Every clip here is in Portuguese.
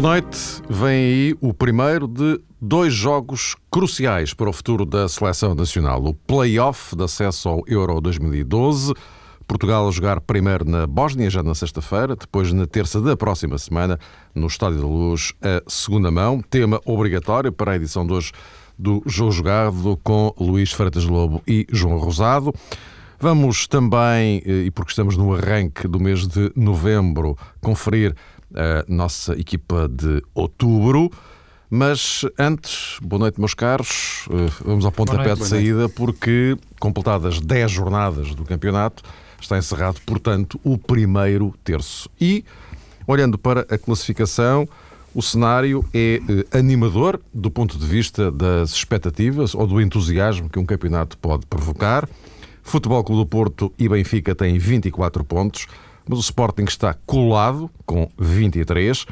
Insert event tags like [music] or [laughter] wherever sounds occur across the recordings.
Boa noite. Vem aí o primeiro de dois jogos cruciais para o futuro da seleção nacional. O play-off de acesso ao Euro 2012. Portugal a jogar primeiro na Bósnia, já na sexta-feira, depois na terça da próxima semana, no Estádio da Luz, a segunda mão. Tema obrigatório para a edição de hoje do Jogo Jogado com Luís Freitas Lobo e João Rosado. Vamos também, eh, e porque estamos no arranque do mês de novembro, conferir a nossa equipa de outubro. Mas antes, boa noite, meus caros. Eh, vamos ao pontapé noite, de saída, porque completadas 10 jornadas do campeonato, está encerrado, portanto, o primeiro terço. E, olhando para a classificação, o cenário é eh, animador do ponto de vista das expectativas ou do entusiasmo que um campeonato pode provocar. Futebol Clube do Porto e Benfica têm 24 pontos mas o Sporting está colado com 23.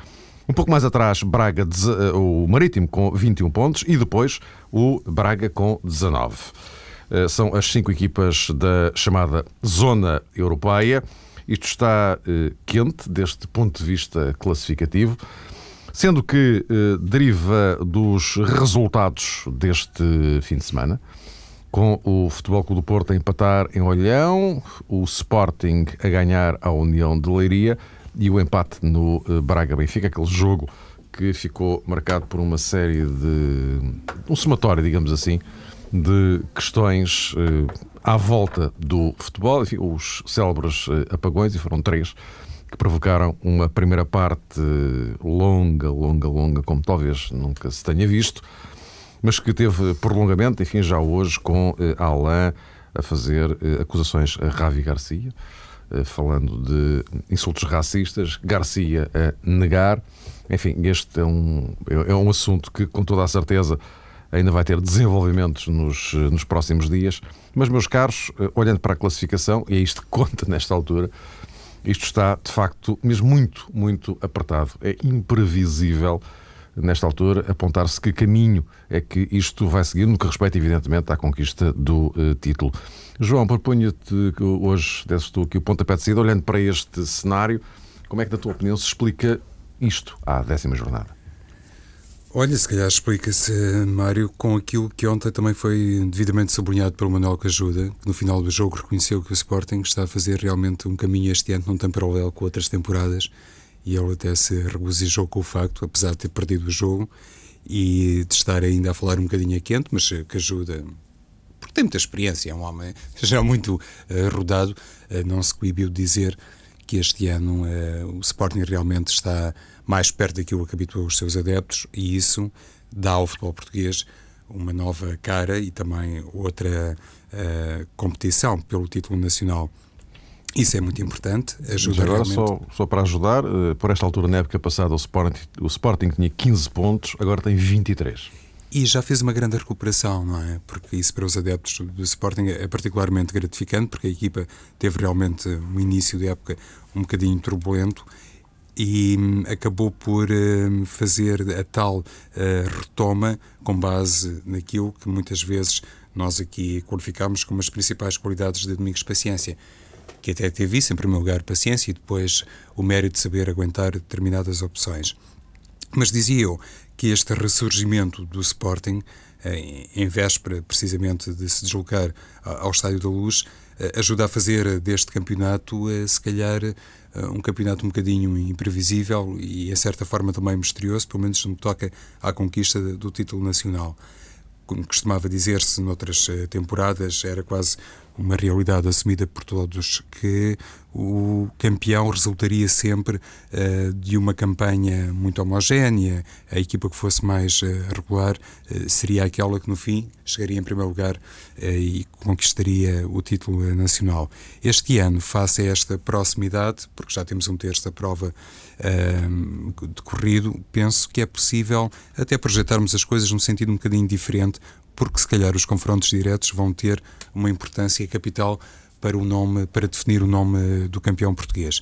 Um pouco mais atrás, Braga, eh, o Marítimo com 21 pontos e depois o Braga com 19. Eh, são as cinco equipas da chamada Zona Europeia. Isto está eh, quente deste ponto de vista classificativo, sendo que deriva dos resultados deste fim de semana com o Futebol Clube do Porto a empatar em Olhão, o Sporting a ganhar a União de Leiria e o empate no eh, Braga-Benfica, aquele jogo que ficou marcado por uma série de. um somatório, digamos assim, de questões eh, à volta do futebol, enfim, os célebres eh, apagões, e foram três, que provocaram uma primeira parte longa, longa, longa, como talvez nunca se tenha visto mas que teve prolongamento, enfim, já hoje com eh, Alain a fazer eh, acusações a Ravi Garcia, eh, falando de insultos racistas, Garcia a negar. Enfim, este é um, é um assunto que, com toda a certeza, ainda vai ter desenvolvimentos nos, nos próximos dias. Mas, meus caros, olhando para a classificação, e é isto que conta nesta altura, isto está, de facto, mesmo muito, muito apertado. É imprevisível nesta altura, apontar-se que caminho é que isto vai seguir, no que respeita, evidentemente, à conquista do uh, título. João, proponho-te que hoje desses tu aqui o pontapé de saída, olhando para este cenário, como é que, na tua opinião, se explica isto à décima jornada? Olha, se calhar explica-se, Mário, com aquilo que ontem também foi devidamente sublinhado pelo Manuel Cajuda, que no final do jogo reconheceu que o Sporting está a fazer realmente um caminho este ano não tem paralelo com outras temporadas e ele até se regozijou com o facto, apesar de ter perdido o jogo e de estar ainda a falar um bocadinho a quente, mas que ajuda, porque tem muita experiência, é um homem [laughs] já muito uh, rodado, uh, não se coibiu de dizer que este ano uh, o Sporting realmente está mais perto daquilo que habituou os seus adeptos e isso dá ao futebol português uma nova cara e também outra competição pelo título nacional. Isso é muito importante. Ajuda agora, realmente... só, só para ajudar, eh, por esta altura, na época passada, o Sporting, o Sporting tinha 15 pontos, agora tem 23. E já fez uma grande recuperação, não é? Porque isso para os adeptos do Sporting é particularmente gratificante, porque a equipa teve realmente um início de época um bocadinho turbulento e hum, acabou por hum, fazer a tal eh, retoma com base naquilo que muitas vezes nós aqui qualificamos como as principais qualidades de Domingos Paciência que até teve isso, em primeiro lugar, paciência e depois o mérito de saber aguentar determinadas opções. Mas dizia eu que este ressurgimento do Sporting, eh, em véspera precisamente de se deslocar ao Estádio da Luz, eh, ajuda a fazer deste campeonato, eh, se calhar, um campeonato um bocadinho imprevisível e, em certa forma, também misterioso, pelo menos no que toca à conquista do título nacional. Como costumava dizer-se noutras temporadas, era quase uma realidade assumida por todos que o campeão resultaria sempre uh, de uma campanha muito homogénea, a equipa que fosse mais uh, regular uh, seria aquela que no fim chegaria em primeiro lugar e conquistaria o título nacional. Este ano, face a esta proximidade, porque já temos um terço da prova decorrido, penso que é possível até projetarmos as coisas num sentido um bocadinho diferente, porque se calhar os confrontos diretos vão ter uma importância capital para o nome, para definir o nome do campeão português.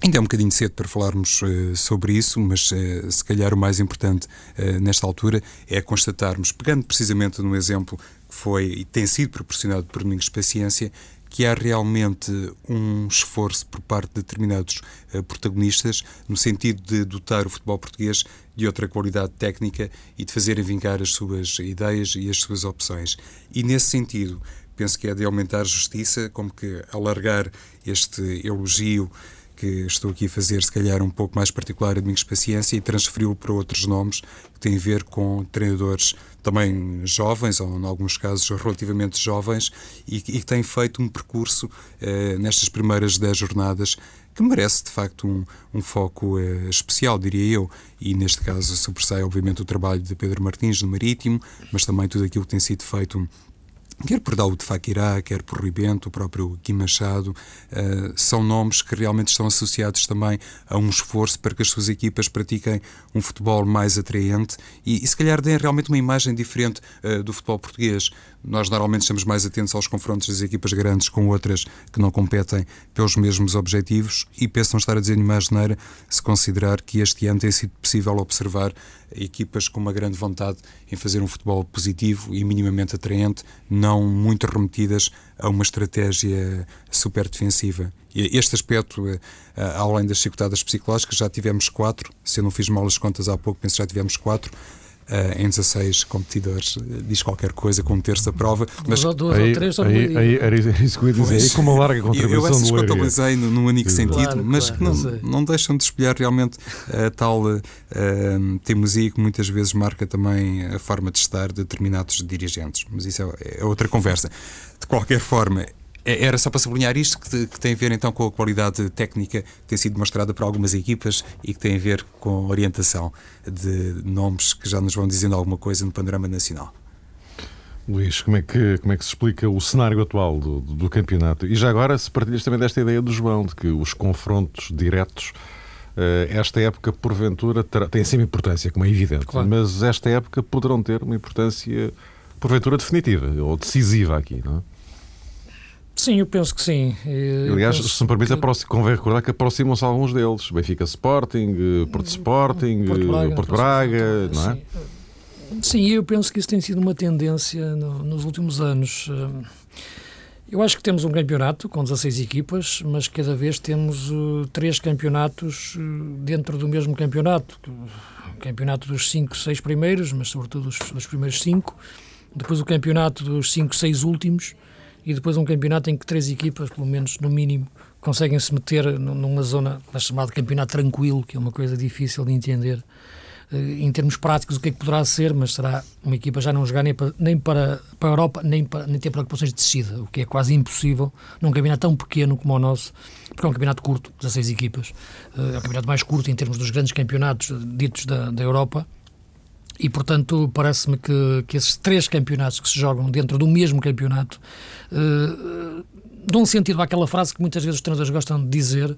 Ainda é um bocadinho cedo para falarmos uh, sobre isso, mas uh, se calhar o mais importante uh, nesta altura é constatarmos, pegando precisamente no exemplo que foi e tem sido proporcionado por Domingos Paciência, que há realmente um esforço por parte de determinados protagonistas no sentido de dotar o futebol português de outra qualidade técnica e de fazerem vingar as suas ideias e as suas opções. E nesse sentido, penso que é de aumentar a justiça, como que alargar este elogio que estou aqui a fazer, se calhar um pouco mais particular a Domingos Paciência e transferi-lo para outros nomes que têm a ver com treinadores também jovens, ou em alguns casos relativamente jovens, e que têm feito um percurso eh, nestas primeiras 10 jornadas que merece de facto um, um foco eh, especial, diria eu, e neste caso sobressai obviamente o trabalho de Pedro Martins no Marítimo, mas também tudo aquilo que tem sido feito quer por Daoud Fakirá, quer por Rui Bento, o próprio Kim Machado, uh, são nomes que realmente estão associados também a um esforço para que as suas equipas pratiquem um futebol mais atraente e, e se calhar deem realmente uma imagem diferente uh, do futebol português. Nós normalmente estamos mais atentos aos confrontos das equipas grandes com outras que não competem pelos mesmos objetivos e penso não estar a dizer nenhuma asneira se considerar que este ano tem sido possível observar equipas com uma grande vontade em fazer um futebol positivo e minimamente atraente, não muito remetidas a uma estratégia super defensiva. Este aspecto, eh, além das chicotadas psicológicas, já tivemos quatro, se eu não fiz mal as contas há pouco, penso que já tivemos quatro, em 16 competidores eh, diz qualquer coisa com um terço da prova. Mas duas aí, ou três aí, aí, era isso que eu ia dizer, aí com uma larga contribuição Eu essas contabilizei num único sentido, claro, mas claro, que não, não deixam de espelhar realmente a tal uh, teimosia que muitas vezes marca também a forma de estar de determinados dirigentes. Mas isso é, é outra conversa. De qualquer forma, é, era só para sublinhar isto, que, que, tem a ver então com a qualidade técnica que tem sido demonstrada por algumas equipas e que tem a ver com a orientação de nomes que já nos vão dizendo alguma coisa no panorama nacional. Luís, como é que, como é que se explica o cenário atual do, do, do campeonato? E já agora, se partilhas também desta ideia do João, de que os confrontos diretos, uh, esta época, porventura, terá, tem sempre importância, como é evidente, claro. mas esta época poderão ter uma importância, porventura, definitiva ou decisiva aqui, não é? Sim, eu penso que sim. Eu Aliás, se me permite, que... convém recordar que aproximam-se alguns deles. Benfica Sporting, eh, Porto hum, Sporting, Porto Braga, Porto Braga não é? Sim. sim, eu penso que isso tem sido uma tendência no, nos últimos anos. Eh, eu acho que temos um campeonato com 16 equipas, mas cada vez temos uh, três campeonatos dentro do mesmo campeonato. O campeonato dos 5, 6 primeiros, mas sobretudo dos, dos primeiros 5. Depois o campeonato dos 5, 6 últimos e depois um campeonato em que três equipas, pelo menos no mínimo, conseguem se meter numa zona chamada campeonato tranquilo, que é uma coisa difícil de entender. Eh, em termos práticos o que é que poderá ser, mas será uma equipa já não jogar nem para, nem para, para a Europa, nem, para, nem ter preocupações de descida, o que é quase impossível num campeonato tão pequeno como o nosso, porque é um campeonato curto, 16 equipas, eh, é o campeonato mais curto em termos dos grandes campeonatos ditos da, da Europa, e, portanto, parece-me que, que esses três campeonatos que se jogam dentro do mesmo campeonato uh, dão sentido àquela frase que muitas vezes os treinadores gostam de dizer,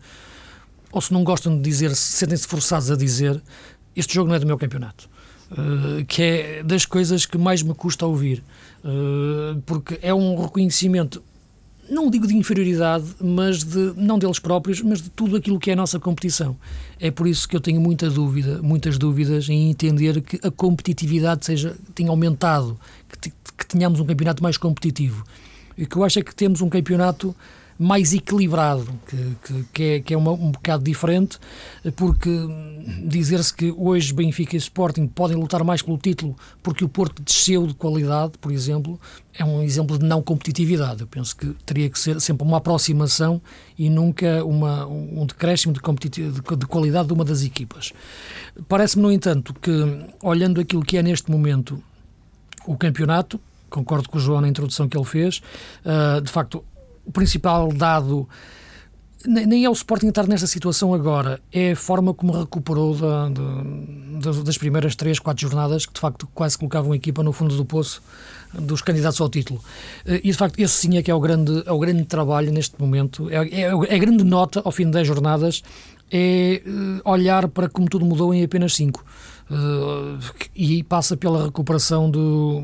ou se não gostam de dizer, sentem-se forçados a dizer: Este jogo não é do meu campeonato. Uh, que é das coisas que mais me custa ouvir, uh, porque é um reconhecimento não digo de inferioridade, mas de não deles próprios, mas de tudo aquilo que é a nossa competição. É por isso que eu tenho muita dúvida, muitas dúvidas em entender que a competitividade seja tenha aumentado, que, que tenhamos um campeonato mais competitivo. E que eu acho é que temos um campeonato mais equilibrado, que, que, que é, que é uma, um bocado diferente, porque dizer-se que hoje Benfica e Sporting podem lutar mais pelo título porque o Porto desceu de qualidade, por exemplo, é um exemplo de não competitividade. Eu penso que teria que ser sempre uma aproximação e nunca uma, um decréscimo de, de, de qualidade de uma das equipas. Parece-me, no entanto, que olhando aquilo que é neste momento o campeonato, concordo com o João na introdução que ele fez, uh, de facto o principal dado nem é o Sporting estar nesta situação agora, é a forma como recuperou da, da, das primeiras três, quatro jornadas, que de facto quase colocavam a equipa no fundo do poço dos candidatos ao título. Eh, e de facto, esse sim é que é o grande, é o grande trabalho neste momento, é, é, é a grande nota ao fim de 10 jornadas, é eh, olhar para como tudo mudou em apenas 5. E passa pela recuperação do,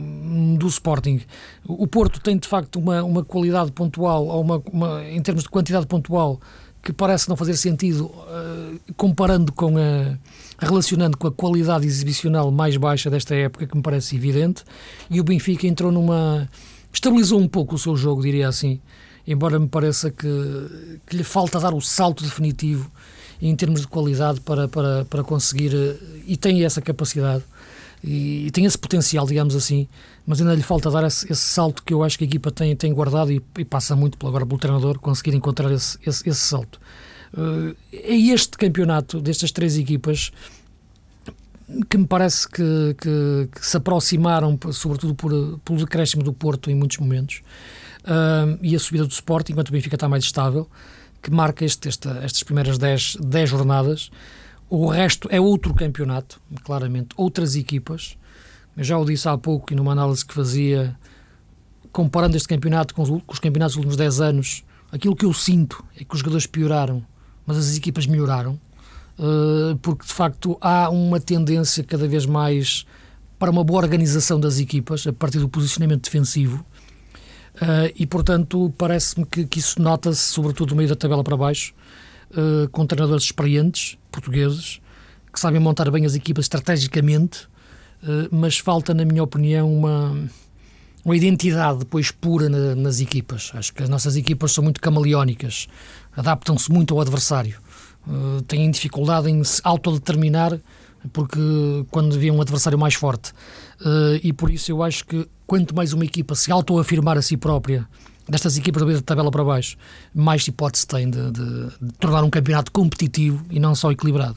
do Sporting. O Porto tem de facto uma, uma qualidade pontual, ou uma, uma, em termos de quantidade pontual, que parece não fazer sentido uh, comparando com a relacionando com a qualidade exibicional mais baixa desta época, que me parece evidente, e o Benfica entrou numa estabilizou um pouco o seu jogo, diria assim, embora me pareça que, que lhe falta dar o salto definitivo em termos de qualidade para, para, para conseguir, eh, e tem essa capacidade, e, e tem esse potencial, digamos assim, mas ainda lhe falta dar esse, esse, salto que eu acho que a equipa tem, tem guardado e, e passa muito agora pelo treinador conseguir encontrar esse, esse, esse salto. Uh, é este campeonato destas três equipas que me parece que, que, que se aproximaram, sobretudo por, pelo decréscimo do Porto em muitos momentos, uh, e a subida do Sport, enquanto o Benfica está mais estável, que marca este, esta, estas primeiras 10 jornadas. O resto é outro campeonato, claramente, outras equipas. Eu já o disse há pouco e numa análise que fazia, comparando este campeonato com os, com os campeonatos dos últimos 10 anos, aquilo que eu sinto é que os jogadores pioraram, mas as equipas melhoraram, uh, porque de facto há uma tendência cada vez mais para uma boa organização das equipas, a partir do posicionamento defensivo, Uh, e, portanto, parece-me que, que, isso nota-se, sobretudo no meio da tabela para baixo, uh, com treinadores experientes, portugueses, que sabem montar bem as equipas estrategicamente, uh, mas falta, na minha opinião, uma, uma identidade depois pura na, nas equipas. Acho que as nossas equipas são muito camaleónicas, adaptam-se muito ao adversário, têm dificuldade em se autodeterminar porque quando vê um adversário mais forte. E por isso eu acho que quanto mais uma equipa se autoafirmar a si própria, destas equipas da tabela para baixo, mais hipótese tem de, de, de, tornar um campeonato competitivo e não só equilibrado.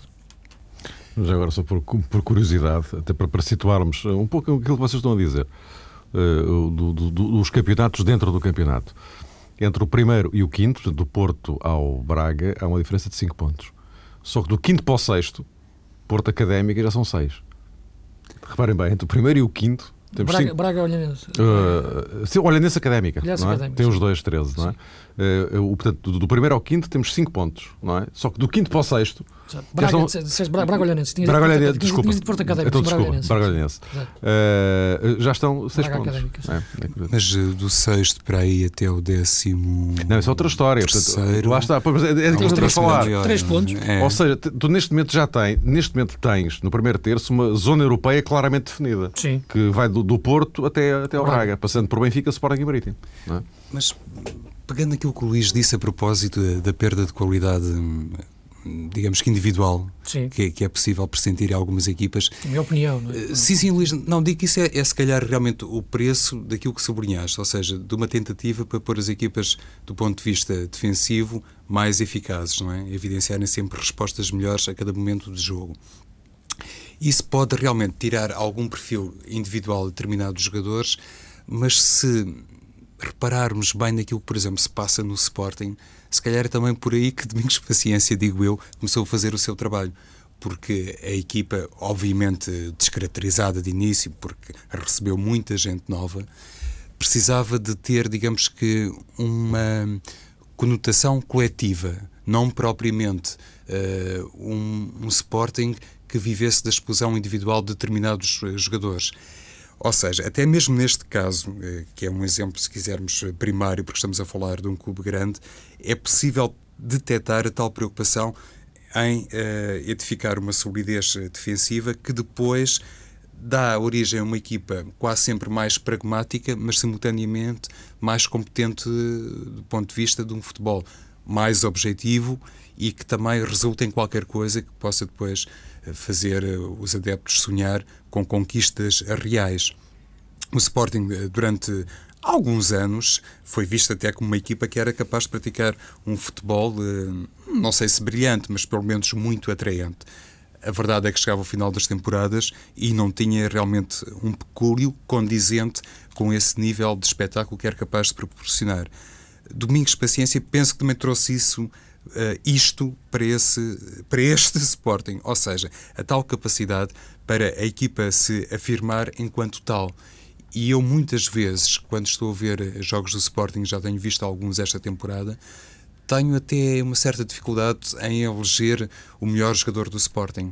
Já agora, só por, por curiosidade, até para, para, situarmos um pouco aquilo que vocês estão a dizer, uh, do, do, dos campeonatos dentro do campeonato. Entre o primeiro e o quinto, do Porto ao Braga, há uma diferença de 5 pontos. Só que do quinto para o sexto, Porto Académica já são seis. Reparem bem, entre o primeiro e o quinto temos Braga, cinco... Braga Olhanense. Uh, Olhanense Académica. não é? Académica, Tem os dois 13, não é? Uh, portanto, do, do, primeiro ao quinto temos 5 pontos, não é? Só que do quinto para o sexto. Braga, são... Braga Olhanense. Tinha Braga Olhanense, desculpa. Tinha de Porto Académico. Então, desculpa, Braga Olhanense. Uh, já estão 6 pontos. É, é Mas do sexto para aí até o décimo. Não, isso é outra história. Portanto, lá está. É, é que estamos a falar. 3 pontos. É. Ou seja, tu neste momento já tens, neste momento tens, no primeiro terço, uma zona europeia claramente definida. Sim. Que vai do, do Porto até, até ao Braga, passando por Benfica, Sporting e Marítimo. É? Mas pegando aquilo que o Luís disse a propósito da perda de qualidade digamos que individual que, que, é possível pressentir em algumas equipas. Minha opinião, não é? Sim, sim, Luís, não digo que isso é, é se calhar realmente o preço daquilo que sublinhaste, ou seja, de uma tentativa para pôr as equipas do ponto de vista defensivo mais eficazes, não é? Evidenciarem sempre respostas melhores a cada momento de jogo. Isso pode realmente tirar algum perfil individual de determinados jogadores, mas se repararmos bem naquilo que, por exemplo, se passa no Sporting, se calhar é também por aí que Domingos Paciência, digo eu, começou a fazer o seu trabalho. Porque a equipa, obviamente descaracterizada de início, porque recebeu muita gente nova, precisava de ter, digamos que, uma conotação coletiva, não propriamente uh, um, um Sporting que vivesse da explosão individual de determinados eh, jogadores. Ou seja, até mesmo neste caso, eh, que é um exemplo, se quisermos, eh, primário, porque estamos a falar de um clube grande, é possível detectar a tal preocupação em uh, edificar uma solidez defensiva que depois dá origem a uma equipa quase sempre mais pragmática, mas simultaneamente mais competente do ponto de vista de um futebol mais objetivo e que também resulta em qualquer coisa que possa depois fazer os adeptos sonhar com conquistas reais. O Sporting, eh, durante alguns anos, foi visto até como uma equipa que era capaz de praticar um futebol, eh, não sei se brilhante, mas pelo menos muito atraente. A verdade é que chegava ao final das temporadas e não tinha realmente um pecúlio condizente com esse nível de espetáculo que era capaz de proporcionar. Domingos Paciência, penso que também trouxe isso isto para, esse, para este [laughs] Sporting, ou seja, a tal capacidade para a equipa se afirmar enquanto tal. E eu muitas vezes, quando estou a ver jogos do Sporting, já tenho visto alguns esta temporada, tenho até uma certa dificuldade em eleger o melhor jogador do Sporting.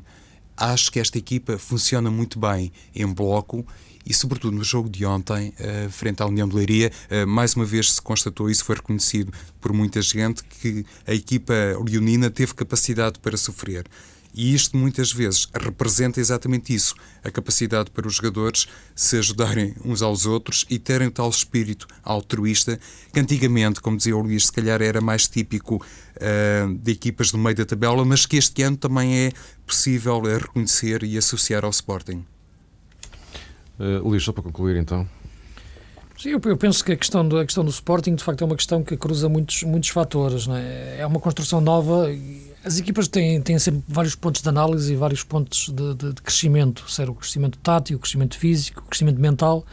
acho que esta equipa funciona muito bem em bloco e, sobretudo, no jogo de ontem, uh, frente à União de Leiria, uh, mais uma vez se constatou, isso foi reconhecido por muita gente, que a equipa leonina teve capacidade para sofrer. E isto muitas vezes representa exatamente isso, a capacidade para os jogadores se ajudarem uns aos outros e terem o tal espírito altruísta que antigamente, como dizia o Luís, se calhar era mais típico uh, de equipas do meio da tabela, mas que este ano também é possível reconhecer e associar ao Sporting. Uh, Luís, só para concluir então. Sim, eu, penso que a questão, do, a questão do Sporting, de facto, é uma questão que cruza muitos, muitos fatores. Não é? é uma construção nova. As equipas têm, têm sempre vários pontos de análise e vários pontos de, de, de crescimento, ser o crescimento tático, o crescimento físico, o crescimento mental.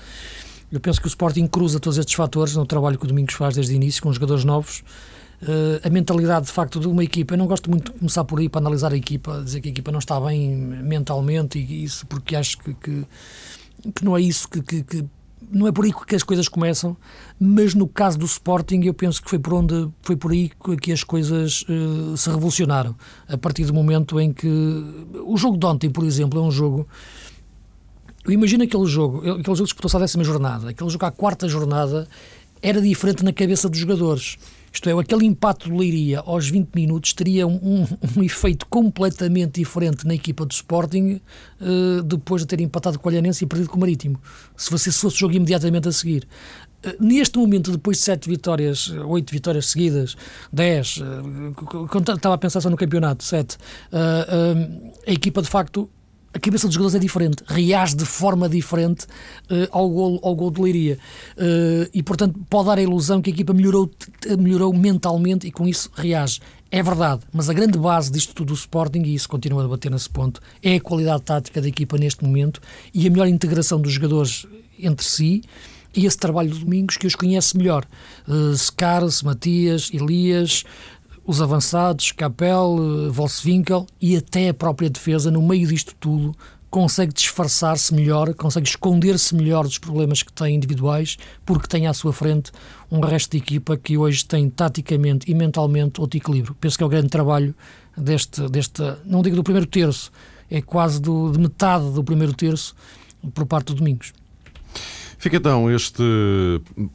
Eu penso que o Sporting cruza todos estes fatores no trabalho que o Domingos faz desde o início com os jogadores novos. Uh, a mentalidade de facto de uma equipa, eu não gosto muito de começar por aí para analisar a equipa, dizer que a equipa não está bem mentalmente e isso porque acho que, que que não é isso que, que, que, não é por aí que as coisas começam, mas no caso do Sporting eu penso que foi por onde foi por aí que as coisas uh, se revolucionaram. A partir do momento em que o jogo de ontem, por exemplo, é um jogo eu imagino aquele jogo, aquele jogo disputou-se à décima jornada, aquele jogo à quarta jornada era diferente na cabeça dos jogadores. Isto é, aquele impacto do Leiria aos 20 minutos teria um, um, um efeito completamente diferente na equipa do Sporting uh, depois de ter empatado com o Olhanense e perdido com o Marítimo. Se você se fosse o jogo imediatamente a seguir. Uh, neste momento, depois de sete vitórias, oito vitórias seguidas, dez, uh, estava a pensar só no campeonato, sete, a equipa de facto a cabeça dos jogadores é diferente, reage de forma diferente uh, ao, gol, ao gol de Leiria. Uh, e, portanto, pode dar a ilusão que a equipa melhorou, melhorou mentalmente e com isso reage. É verdade, mas a grande base disto tudo do Sporting, e isso continua a bater nesse ponto, é a qualidade tática da equipa neste momento e a melhor integração dos jogadores entre si e esse trabalho de Domingos que os conhece melhor. Uh, Scares, Matias, Elias, os avançados, Capel, eh, Volkswinkel e até a própria defesa, no meio disto tudo, consegue disfarçar-se melhor, consegue esconder-se melhor dos problemas que tem individuais, porque tem à sua frente um resto de equipa que hoje tem taticamente e mentalmente outro equilíbrio. Penso que é o grande trabalho deste, deste não digo do primeiro terço, é quase do, de metade do primeiro terço por parte do Domingos. Fica então este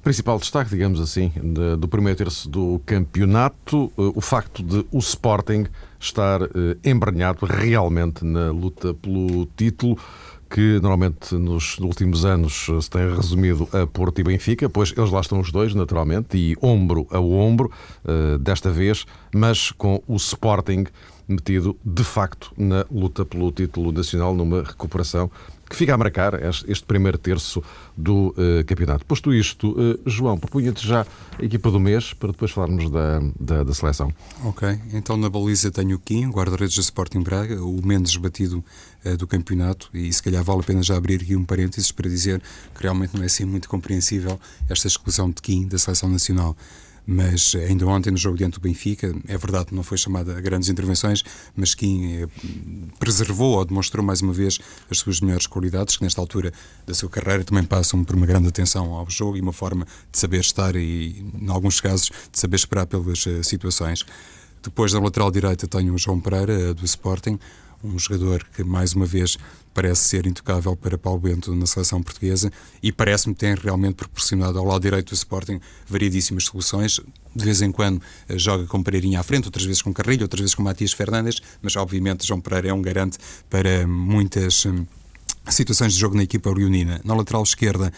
principal destaque, digamos assim, do primeiro terço do campeonato, eh, o facto de o Sporting estar eh, embranhado realmente na luta pelo título que normalmente nos últimos anos se tem resumido a Porto e Benfica, pois eles lá estão os dois, naturalmente, e ombro a ombro, eh, desta vez, mas com o Sporting metido de facto na luta pelo título nacional, numa recuperação que fica a marcar este primeiro terço do uh, campeonato. Posto isto, uh, João, propunha-te já a equipa do mês para depois falarmos da, da, da, seleção. Ok, então na baliza tenho o Kim, guarda-redes do Sporting Braga, o menos batido uh, do campeonato, e se calhar vale a pena já abrir aqui um parênteses para dizer que realmente não é assim muito compreensível esta exclusão de Kim da seleção nacional mas ainda ontem no jogo diante do Benfica, é verdade que não foi chamada a grandes intervenções, mas Kim eh, preservou ou demonstrou mais uma vez as suas melhores qualidades, que nesta altura da sua carreira também passam por uma grande atenção ao jogo e uma forma de saber estar e, em alguns casos, de saber esperar pelas eh, situações. Depois da lateral direita tenho o João Pereira, eh, do Sporting, um jogador que mais uma vez parece ser intocável para Paulo Bento na seleção portuguesa e parece-me ter realmente proporcionado ao lado direito do Sporting variedíssimas soluções. De vez em quando eh, joga com Pereirinha à frente, outras vezes com Carrilho, outras vezes com Matias Fernandes, mas obviamente João Pereira é um garante para muitas hum, situações de jogo na equipa leonina. Na lateral esquerda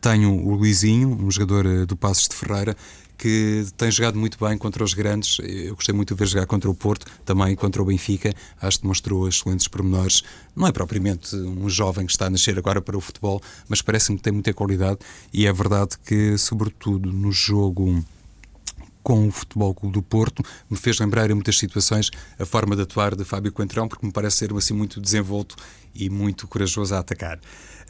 tenho o Luizinho, um jogador eh, do Passos de Ferreira, que tem jogado muito bem contra os grandes. Eu gostei muito de ver jogar contra o Porto, também contra o Benfica. Acho que demonstrou excelentes pormenores. Não é propriamente um jovem que está a nascer agora para o futebol, mas parece-me que tem muita qualidade. E é verdade que, sobretudo no jogo com o Futebol Clube do Porto, me fez lembrar em muitas situações a forma de atuar de Fábio Coentrão, porque me parece ser assim muito desenvolto e muito corajoso a atacar.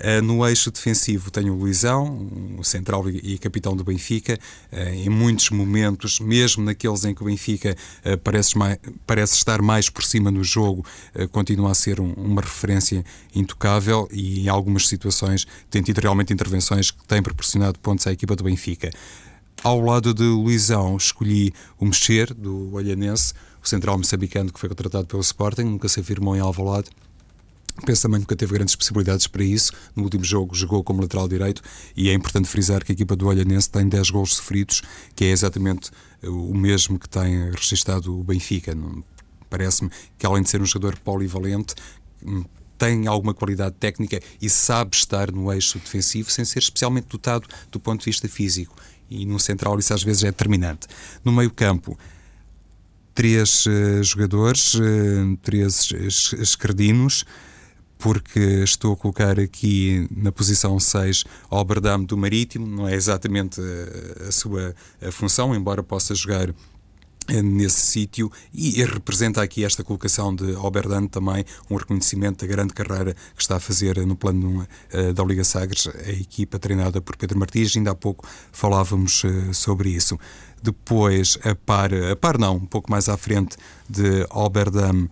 Uh, no eixo defensivo tenho o Luizão, o central e, capitão do Benfica. Uh, em muitos momentos, mesmo naqueles em que o Benfica uh, parece, mais, parece, estar mais por cima no jogo, continua a ser um, uma referência intocável e em algumas situações tem tido realmente intervenções que têm proporcionado pontos à equipa do Benfica. Ao lado de Luizão, escolhi o Mexer, do Olhanense, o central moçambicano que foi contratado pelo Sporting, nunca se afirmou em Alvalade Penso também que nunca teve grandes possibilidades para isso. No último jogo jogou como lateral direito e é importante frisar que a equipa do Olhanense tem 10 gols sofridos, que é exatamente o mesmo que tem registado o Benfica. Parece-me que, além de ser um jogador polivalente, hum, tem alguma qualidade técnica e sabe estar no eixo defensivo sem ser especialmente dotado do ponto de vista físico. E no central isso às vezes é determinante. No meio campo, três uh, jogadores, uh, três esquerdinos, porque estou a colocar aqui na posição 6 Oberdam do Marítimo, não é exatamente a, a sua a função, embora possa jogar nesse sítio e representa aqui esta colocação de Oberdan também um reconhecimento da grande carreira que está a fazer no plano uh, da Liga Sagres, a equipa treinada por Pedro Martins, ainda há pouco falávamos uh, sobre isso. Depois, a par, a par não, um pouco mais à frente de Oberdam,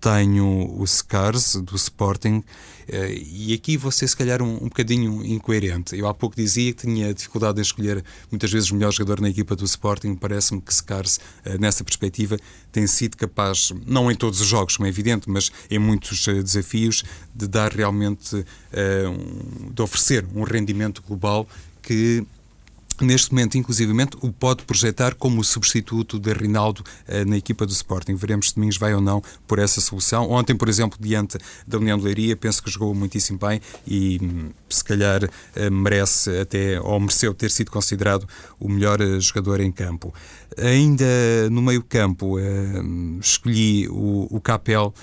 tenho o Scars do Sporting eh, e aqui vou ser se calhar um, um bocadinho incoerente. Eu há pouco dizia que tinha dificuldade em escolher muitas vezes o melhor jogador na equipa do Sporting. Parece-me que Scars, eh, nessa perspectiva, tem sido capaz, não em todos os jogos, como é evidente, mas em muitos eh, desafios, de dar realmente, de oferecer um rendimento global que neste momento, inclusivamente, o pode projetar como substituto de Rinaldo eh, na equipa do Sporting. Veremos se Domingos vai ou não por essa solução. Ontem, por exemplo, diante da União de Leiria, penso que jogou muitíssimo bem e hum, se calhar eh, merece até, ou mereceu ter sido considerado o melhor eh, jogador em campo. Ainda no meio campo, escolhi o, o Capel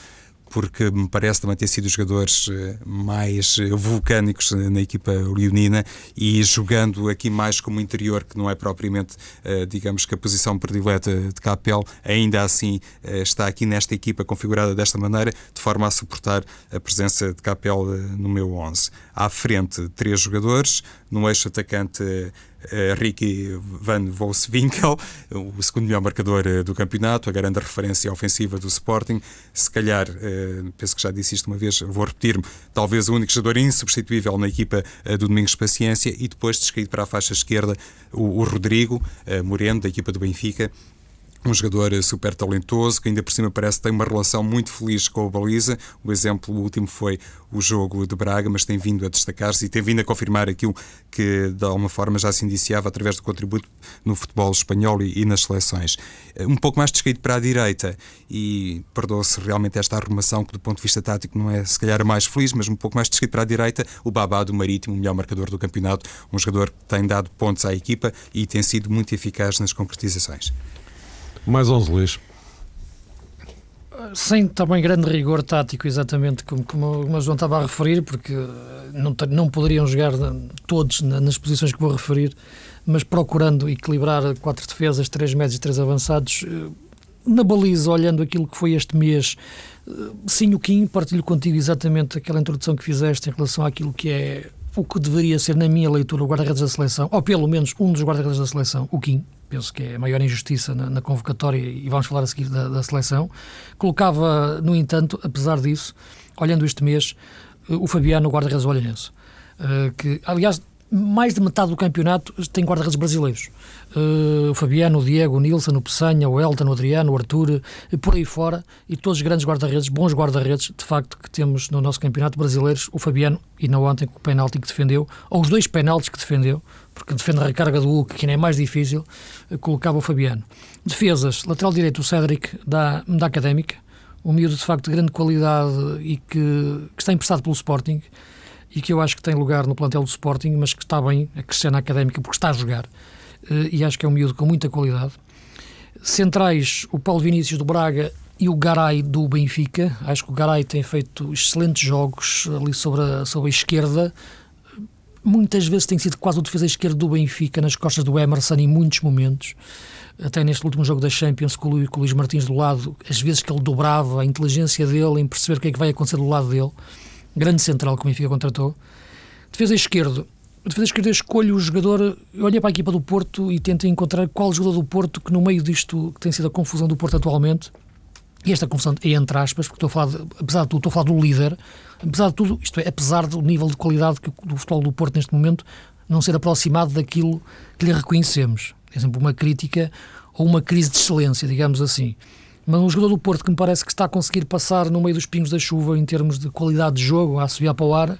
porque me parece também ter sido os jogadores eh, mais eh, vulcânicos na equipa leonina e jogando aqui mais como interior, que não é propriamente, eh, digamos que a posição predileta de Capel, ainda assim está aqui nesta equipa configurada desta maneira, de forma a suportar a presença de Capel no meu 11. À frente, três jogadores, no eixo atacante Ricky van Volswinkel, o segundo melhor marcador uh, do campeonato, a grande referência ofensiva do Sporting. Se calhar, uh, penso que já disse isto uma vez, vou repetir-me, talvez o único jogador insubstituível na equipa do Domingos Paciência e depois descaído para a faixa esquerda o Rodrigo Moreno, da equipa do Benfica, um jogador super talentoso que ainda por cima parece que tem uma relação muito feliz com a baliza. O exemplo último foi o jogo de Braga, mas tem vindo a destacar-se e tem vindo a confirmar aquilo que de alguma forma já se indiciava através do contributo no futebol espanhol e, e nas seleções. Um pouco mais descaído para a direita e perdoa-se realmente esta arrumação que do ponto de vista tático não é se calhar a mais feliz, mas um pouco mais descaído para a direita, o Babá do Marítimo, o melhor marcador do campeonato, um jogador que tem dado pontos à equipa e tem sido muito eficaz nas concretizações. Mais 11, Luís. Sem também grande rigor tático, exatamente como, como o João estava a referir, porque não, não poderiam jogar todos nas posições que vou referir, mas procurando equilibrar quatro defesas, três médios e três avançados. Eh, na baliza, olhando aquilo que foi este mês, eh, sim, o Kim, partilho contigo exatamente aquela introdução que fizeste em relação àquilo que é o que deveria ser, na minha leitura, o guarda-redes da seleção, ou pelo menos um dos guarda-redes da seleção, o Kim, penso que é a maior injustiça na, na convocatória e vamos falar a seguir da, da, seleção. Colocava, no entanto, apesar disso, olhando este mês, eh, o Fabiano, guarda-redes olhanense, eh, que, aliás, mais de metade do campeonato tem guarda-redes brasileiros. Uh, o Fabiano, o Diego, o Nilson, o Peçanha, o Elton, o Adriano, o Arthur, por aí fora, e todos os grandes guarda-redes, bons guarda-redes, de facto, que temos no nosso campeonato brasileiros, o Fabiano, e não ontem com o penalti que defendeu, ou os dois penaltis que defendeu, porque defende a recarga do Hulk, que ainda é mais difícil, eh, colocava o Fabiano. Defesas, lateral direito, o Cédric, da, da Académica, um miúdo de facto de grande qualidade e que, que está emprestado pelo Sporting, e que eu acho que tem lugar no plantel do Sporting, mas que está bem a crescer na académica porque está a jogar. Eh, e acho que é um miúdo com muita qualidade. Centrais, o Paulo Vinícius do Braga e o Garay do Benfica. Acho que o Garay tem feito excelentes jogos ali sobre a, sobre a esquerda. Muitas vezes tem sido quase o defesa esquerdo do Benfica nas costas do Emerson em muitos momentos. Até neste último jogo da Champions com o Luís Martins do lado, as vezes que ele dobrava a inteligência dele em perceber o que é que vai acontecer do lado dele grande central que o Benfica contratou. Defesa esquerdo. Defesa esquerda escolho o jogador. Olhei para a equipa do Porto e tentei encontrar qual jogador do Porto que, no meio disto que tem sido a confusão do Porto atualmente, e esta confusão é entre aspas, porque estou a falar, de, apesar de tudo, estou a falar do líder, apesar de tudo, isto é, apesar do nível de qualidade que, do futebol do Porto neste momento não ser aproximado daquilo que lhe reconhecemos. É sempre uma crítica ou uma crise de excelência, digamos assim. Mas um jogador do Porto que me parece que está a conseguir passar no meio dos pingos da chuva em termos de qualidade de jogo, a subir para o ar,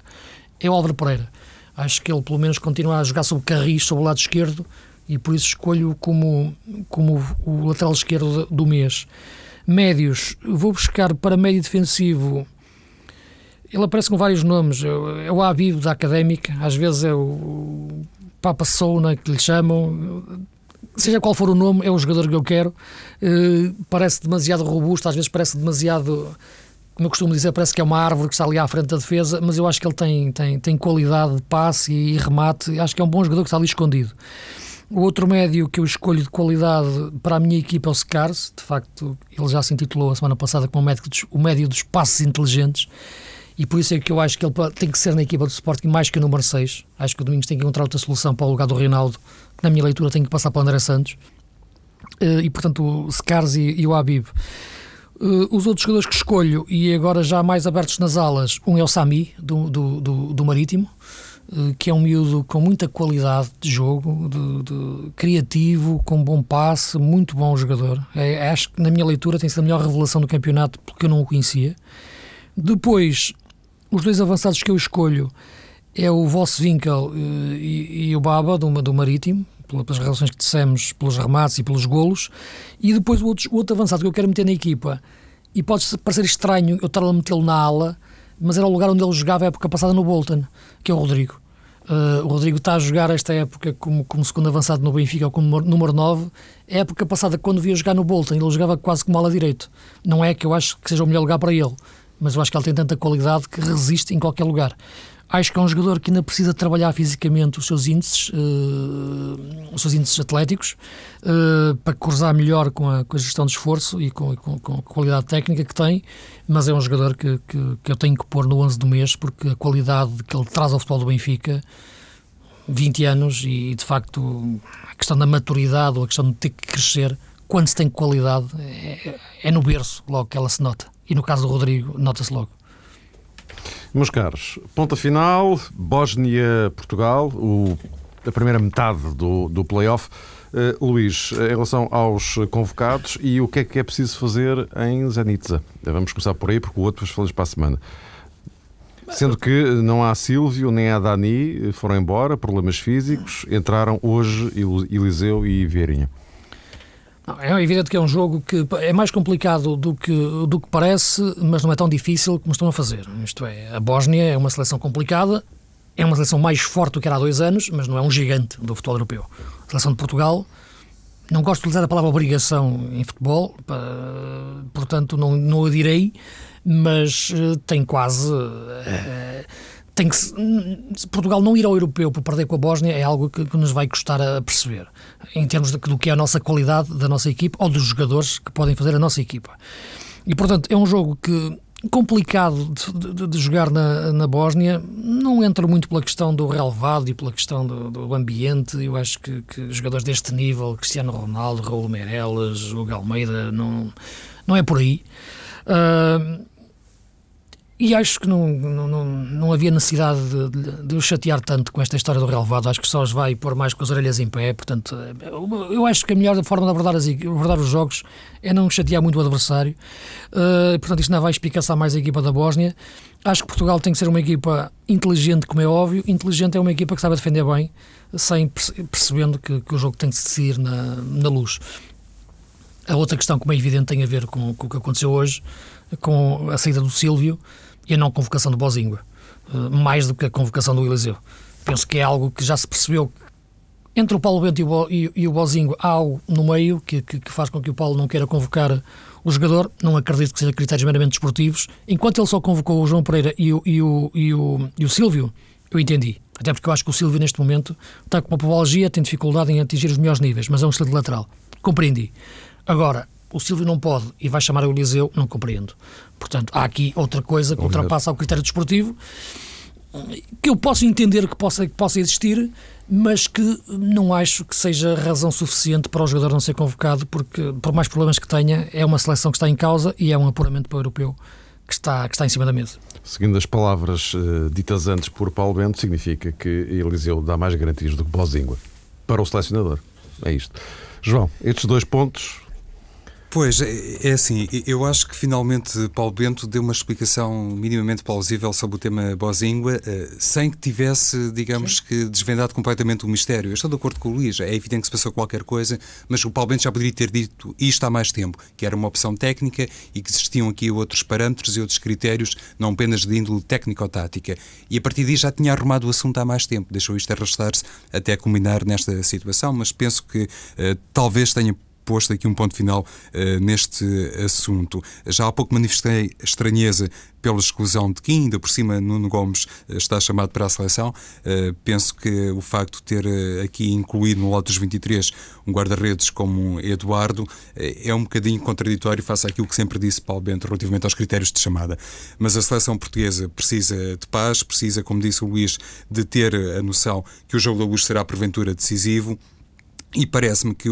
é o Álvaro Pereira. Acho que ele, pelo menos, continua a jogar sobre carris, sobre o lado esquerdo, e por isso escolho como, como o lateral esquerdo do mês. Médios, vou buscar para médio defensivo. Ele aparece com vários nomes. É o Habib da Académica, às vezes é o Papa Souna que lhe chamam. Seja qual for o nome, é o jogador que eu quero. Uh, parece demasiado robusto, às vezes parece demasiado como eu costumo dizer, parece que é uma árvore que está ali à frente da defesa, mas eu acho que ele tem, tem, tem qualidade de passe e remate. Acho que é um bom jogador que está ali escondido. O outro médio que eu escolho de qualidade para a minha equipa é o Scars. De facto, ele já se intitulou a semana passada como o médio dos passes inteligentes. E por isso é que eu acho que ele tem que ser na equipa do Sporting mais que o número 6. Acho que o Domingos tem que encontrar outra solução para o lugar do Reinaldo, que na minha leitura tem que passar para o André Santos. Eh, e portanto, o Scars e, e o Habib. Uh, os outros jogadores que escolho, e agora já mais abertos nas alas, um é o Sami, do, do, do, do Marítimo, que é um miúdo com muita qualidade de jogo, de, de, criativo, com bom passe, muito bom jogador. É, acho que na minha leitura tem sido a melhor revelação do campeonato, porque eu não o conhecia. Depois, os dois avançados que eu escolho é o Voss Winkel uh, e, e, o Baba, do, do Marítimo, pelas relações que dissemos, pelos remates e pelos golos, e depois o outro, o outro avançado que eu quero meter na equipa, e pode parecer estranho eu estar a metê-lo na ala, mas era o lugar onde ele jogava a época passada no Bolton, que é o Rodrigo. Uh, o Rodrigo está a jogar esta época como, como segundo avançado no Benfica ou como número 9. A época passada, quando via jogar no Bolton, ele jogava quase como ala direito. Não é que eu acho que seja o melhor lugar para ele, mas eu acho que ele tem tanta qualidade que resiste em qualquer lugar. Acho que é um jogador que ainda precisa trabalhar fisicamente os seus índices, uh, os seus índices atléticos, uh, para cruzar melhor com a, com a, gestão de esforço e com, com, com, a qualidade técnica que tem, mas é um jogador que, que, que, eu tenho que pôr no 11 do mês, porque a qualidade que ele traz ao futebol do Benfica, 20 anos, e de facto a questão da maturidade ou a questão de ter que crescer, quando se tem qualidade, é, é no berço logo que ela se nota. E no caso do Rodrigo, nota-se logo. Meus caros, ponta final, Bósnia-Portugal, a primeira metade do, do play-off. Uh, Luís, em relação aos convocados e o que é que é preciso fazer em Zanitza? Vamos começar por aí, porque o outro falamos para a semana. Sendo que não há Silvio nem há Dani, foram embora, problemas físicos, entraram hoje Eliseu e Vieirinha. É evidente que é um jogo que é mais complicado do que, do que parece, mas não é tão difícil como estão a fazer. Isto é, a Bósnia é uma seleção complicada, é uma seleção mais forte do que era há dois anos, mas não é um gigante do futebol europeu. A seleção de Portugal, não gosto de utilizar a palavra obrigação em futebol, portanto não, não a direi, mas eh, tem quase. É, tem que se Portugal não ir ao europeu por perder com a Bósnia é algo que, que nos vai custar a perceber em termos de, do que é a nossa qualidade da nossa equipa ou dos jogadores que podem fazer a nossa equipa. E portanto é um jogo que complicado de, de, de jogar na, na Bósnia, não entra muito pela questão do relevado e pela questão do, do ambiente. Eu acho que, que, jogadores deste nível, Cristiano Ronaldo, Raul Meireles, o Almeida, não, não é por aí. Uh, e acho que não, não, não havia necessidade de, de, o chatear tanto com esta história do relevado. Acho que só os vai pôr mais com as orelhas em pé. Portanto, eu acho que a melhor forma de abordar, as, abordar os jogos é não chatear muito o adversário. Uh, portanto, isto não vai espicaçar mais a equipa da Bósnia. Acho que Portugal tem que ser uma equipa inteligente, como é óbvio. Inteligente é uma equipa que sabe defender bem, sem percebendo que, que o jogo tem que se decidir na, na luz. A outra questão, como é evidente, tem a ver com, com o que aconteceu hoje, com a saída do Sílvio e a não convocação do Bozingua, eh, mais do que a convocação do Eliseu. Penso que é algo que já se percebeu entre o Paulo Bento e o, e o há algo no meio que, que, que, faz com que o Paulo não queira convocar o jogador. Não acredito que seja critérios meramente desportivos. Enquanto ele só convocou o João Pereira e o, e o, e o, e o Silvio, eu entendi. Até porque eu acho que o Silvio, neste momento, está com uma pobologia, tem dificuldade em atingir os melhores níveis, mas é um excelente lateral. Compreendi. Agora, o Silvio não pode e vai chamar o Eliseu, não compreendo. Portanto, há aqui outra coisa que ultrapassa o critério desportivo, que eu posso entender que possa, que possa existir, mas que não acho que seja razão suficiente para o jogador não ser convocado, porque, por mais problemas que tenha, é uma seleção que está em causa e é um apuramento para o europeu que está, que está em cima da mesa. Seguindo as palavras uh, ditas antes por Paulo Bento, significa que Eliseu dá mais garantias do que Bozingua para o selecionador. É isto. João, estes dois pontos Pois, é, é assim, eu acho que finalmente Paulo Bento deu uma explicação minimamente plausível sobre o tema Bozingua, eh, sem que tivesse, digamos Sim. que, desvendado completamente o mistério. Eu estou de acordo com o Luís, é evidente que se passou qualquer coisa, mas o Paulo Bento já poderia ter dito isto há mais tempo, que era uma opção técnica e que existiam aqui outros parâmetros e outros critérios, não apenas de índole técnico-tática. E a partir daí já tinha arrumado o assunto há mais tempo, deixou isto arrastar-se até culminar nesta situação, mas penso que uh, talvez tenha posto aqui um ponto final uh, neste assunto. Já há pouco manifestei estranheza pela exclusão de Kim, ainda por cima Nuno Gomes uh, está chamado para a seleção. Uh, penso que o facto de ter aqui incluído no lote dos 23 um guarda-redes como Eduardo é um bocadinho contraditório face àquilo que sempre disse Paulo Bento relativamente aos critérios de chamada. Mas a seleção portuguesa precisa de paz, precisa, como disse o Luís, de ter a noção que o jogo da luz será porventura decisivo e parece-me que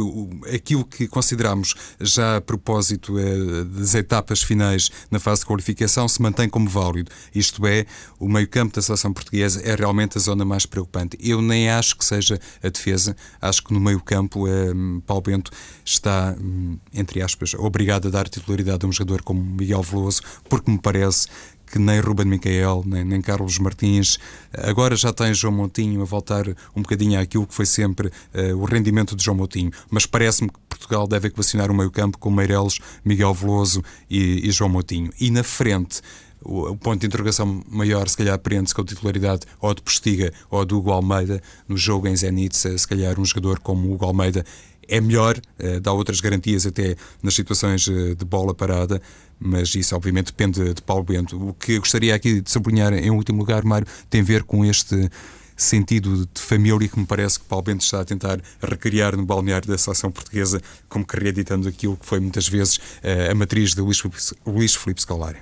aquilo que consideramos já a propósito eh, das etapas finais na fase de qualificação se mantém como válido. Isto é, o meio-campo da seleção portuguesa é realmente a zona mais preocupante. Eu nem acho que seja a defesa, acho que no meio-campo eh, Paulo Bento está, hum, entre aspas, obrigado a dar titularidade a um jogador como Miguel Veloso, porque me parece que nem Ruben Micael, nem, nem Carlos Martins, agora já tem João Montinho a voltar um bocadinho àquilo que foi sempre uh, o rendimento de João Montinho, mas parece-me que Portugal deve equacionar o meio campo com Meireles, Miguel Veloso e, e João Montinho. E na frente, o, ponto de interrogação maior, se calhar, prende-se com a titularidade ou de Postiga ou do Hugo Almeida. No jogo em Zenit, se calhar um jogador como o Hugo Almeida é melhor, uh, dá outras garantias até nas situações uh, de bola parada, mas isso obviamente depende de Paulo Bento. O que gostaria aqui de sublinhar em último lugar, Mário, tem a ver com este sentido de família que me parece que Paulo Bento está a tentar recriar no balneário da seleção portuguesa, como que reeditando aquilo que foi muitas vezes uh, a matriz de Luís Filipe, Luís Filipe Scolari.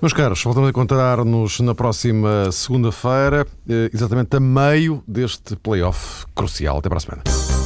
Meus caros, voltamos a encontrar-nos na próxima segunda-feira, exatamente a meio deste playoff crucial. Até para a semana.